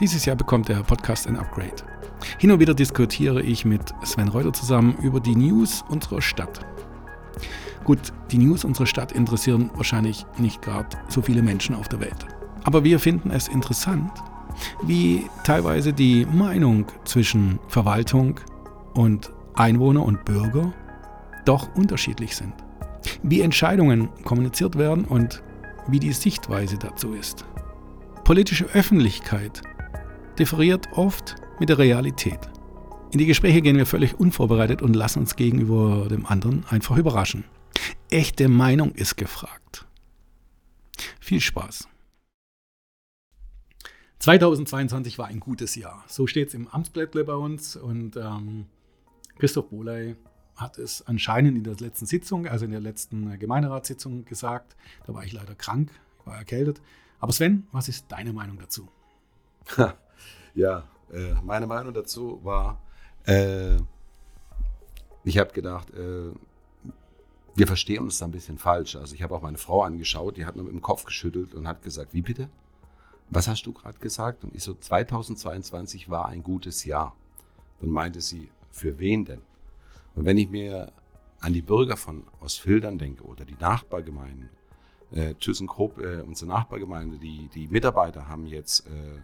Dieses Jahr bekommt der Podcast ein Upgrade. Hin und wieder diskutiere ich mit Sven Reuter zusammen über die News unserer Stadt. Gut, die News unserer Stadt interessieren wahrscheinlich nicht gerade so viele Menschen auf der Welt. Aber wir finden es interessant, wie teilweise die Meinung zwischen Verwaltung und Einwohner und Bürger doch unterschiedlich sind. Wie Entscheidungen kommuniziert werden und wie die Sichtweise dazu ist. Politische Öffentlichkeit differiert oft mit der Realität. In die Gespräche gehen wir völlig unvorbereitet und lassen uns gegenüber dem anderen einfach überraschen. Echte Meinung ist gefragt. Viel Spaß. 2022 war ein gutes Jahr. So steht es im Amtsblättle bei uns und ähm, Christoph Boley hat es anscheinend in der letzten Sitzung, also in der letzten Gemeinderatssitzung gesagt. Da war ich leider krank, war erkältet. Aber Sven, was ist deine Meinung dazu? Ja, äh, meine Meinung dazu war, äh, ich habe gedacht, äh, wir verstehen uns da ein bisschen falsch. Also ich habe auch meine Frau angeschaut, die hat nur mit dem Kopf geschüttelt und hat gesagt, wie bitte? Was hast du gerade gesagt? Und ich so, 2022 war ein gutes Jahr. Dann meinte sie, für wen denn? Und wenn ich mir an die Bürger von Ostfildern denke oder die Nachbargemeinden, äh, ThyssenKrupp, äh, unsere Nachbargemeinde, die, die Mitarbeiter haben jetzt äh,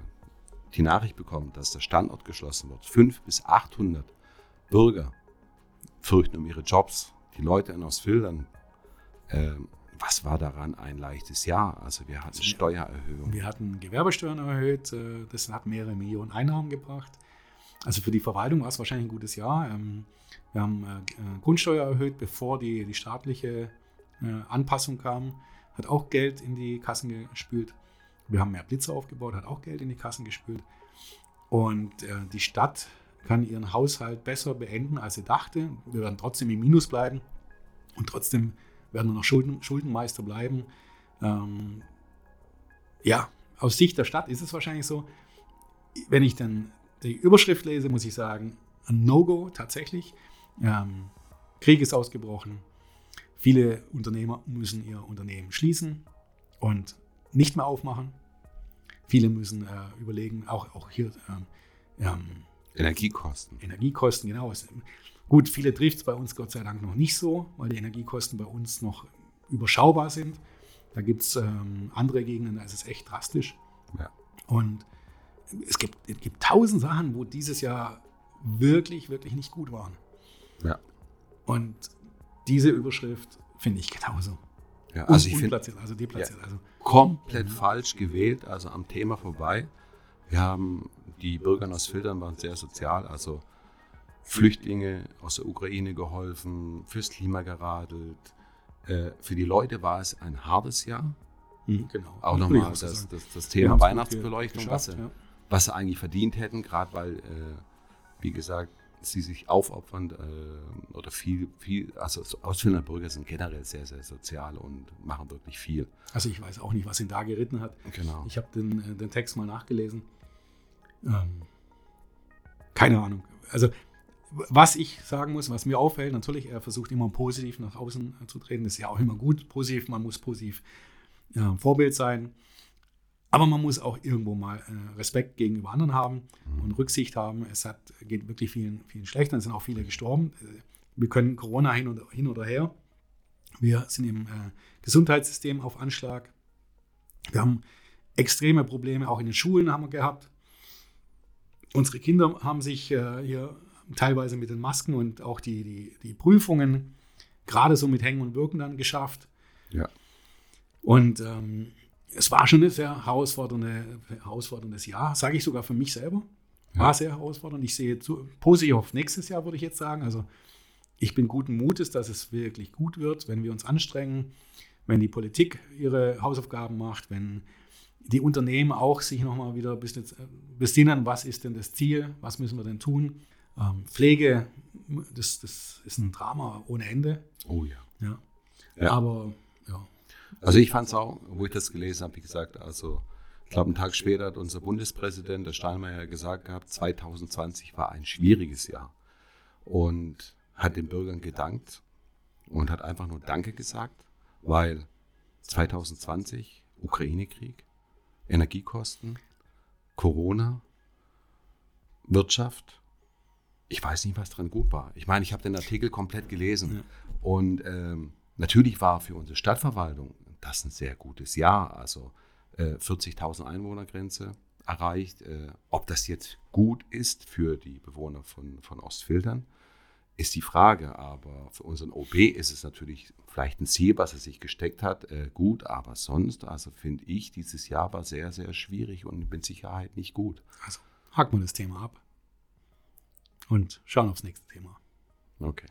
die Nachricht bekommen, dass der Standort geschlossen wird. 500 bis 800 Bürger fürchten um ihre Jobs. Die Leute in Ostfildern, äh, was war daran ein leichtes Jahr? Also wir hatten Steuererhöhungen. Wir hatten Gewerbesteuern erhöht, äh, das hat mehrere Millionen Einnahmen gebracht. Also für die Verwaltung war es wahrscheinlich ein gutes Jahr. Ähm, wir haben äh, Grundsteuer erhöht, bevor die, die staatliche äh, Anpassung kam, hat auch Geld in die Kassen gespült. Wir haben mehr Blitze aufgebaut, hat auch Geld in die Kassen gespült. Und äh, die Stadt kann ihren Haushalt besser beenden, als sie dachte. Wir werden trotzdem im Minus bleiben und trotzdem werden wir noch Schulden, Schuldenmeister bleiben. Ähm, ja, aus Sicht der Stadt ist es wahrscheinlich so. Wenn ich dann die Überschrift lese, muss ich sagen, ein No-Go tatsächlich. Ähm, Krieg ist ausgebrochen. Viele Unternehmer müssen ihr Unternehmen schließen und nicht mehr aufmachen. Viele müssen äh, überlegen, auch, auch hier ähm, ähm, Energiekosten. Energiekosten, genau. Gut, viele trifft es bei uns Gott sei Dank noch nicht so, weil die Energiekosten bei uns noch überschaubar sind. Da gibt es ähm, andere Gegenden, da ist es echt drastisch. Ja. Und es gibt, es gibt tausend Sachen, wo dieses Jahr wirklich, wirklich nicht gut waren. Ja. Und diese Überschrift finde ich genauso. Ja, also ich finde, also deplatziert. Ja, also. Komplett falsch gewählt, also am Thema vorbei. Wir haben, die Bürger aus Filtern waren sehr sozial, also Flüchtlinge aus der Ukraine geholfen, fürs Klima geradelt. Äh, für die Leute war es ein hartes Jahr. Mhm, genau. Auch nochmal das, das, das, Thema Weihnachtsbeleuchtung, was, ja. was sie eigentlich verdient hätten, gerade weil, äh, wie gesagt, sie sich aufopfern äh, oder viel, viel, also Ausländer Bürger sind generell sehr, sehr sozial und machen wirklich viel. Also ich weiß auch nicht, was ihn da geritten hat. Genau. Ich habe den, äh, den Text mal nachgelesen. Ähm, keine Ahnung. Also was ich sagen muss, was mir auffällt, natürlich, er versucht immer positiv nach außen zu treten. Das ist ja auch immer gut, positiv. Man muss positiv ja, Vorbild sein. Aber man muss auch irgendwo mal äh, Respekt gegenüber anderen haben und Rücksicht haben. Es hat, geht wirklich vielen, vielen schlecht. Es sind auch viele gestorben. Äh, wir können Corona hin oder, hin oder her. Wir sind im äh, Gesundheitssystem auf Anschlag. Wir haben extreme Probleme, auch in den Schulen haben wir gehabt. Unsere Kinder haben sich äh, hier teilweise mit den Masken und auch die, die, die Prüfungen gerade so mit Hängen und Wirken dann geschafft. Ja. Und ähm, es war schon ein sehr herausfordernde, herausforderndes Jahr, sage ich sogar für mich selber. War ja. sehr herausfordernd. Ich sehe zu, positiv auf nächstes Jahr, würde ich jetzt sagen. Also ich bin guten Mutes, dass es wirklich gut wird, wenn wir uns anstrengen, wenn die Politik ihre Hausaufgaben macht, wenn die Unternehmen auch sich nochmal wieder besinnen, was ist denn das Ziel, was müssen wir denn tun. Ähm, Pflege, das, das ist ein Drama ohne Ende. Oh ja. ja. ja. Aber. Also ich fand es auch, wo ich das gelesen habe, wie gesagt, also ich glaube, einen Tag später hat unser Bundespräsident, der Steinmeier, gesagt gehabt, 2020 war ein schwieriges Jahr und hat den Bürgern gedankt und hat einfach nur Danke gesagt, weil 2020 Ukraine-Krieg, Energiekosten, Corona, Wirtschaft. Ich weiß nicht, was dran gut war. Ich meine, ich habe den Artikel komplett gelesen. Ja. Und ähm, natürlich war für unsere Stadtverwaltung das ein sehr gutes Jahr. Also äh, 40.000 Einwohnergrenze erreicht. Äh, ob das jetzt gut ist für die Bewohner von, von Ostfildern, ist die Frage. Aber für unseren OB ist es natürlich vielleicht ein Ziel, was er sich gesteckt hat, äh, gut. Aber sonst, also finde ich, dieses Jahr war sehr, sehr schwierig und mit Sicherheit nicht gut. Also haken wir das Thema ab und schauen aufs nächste Thema. Okay.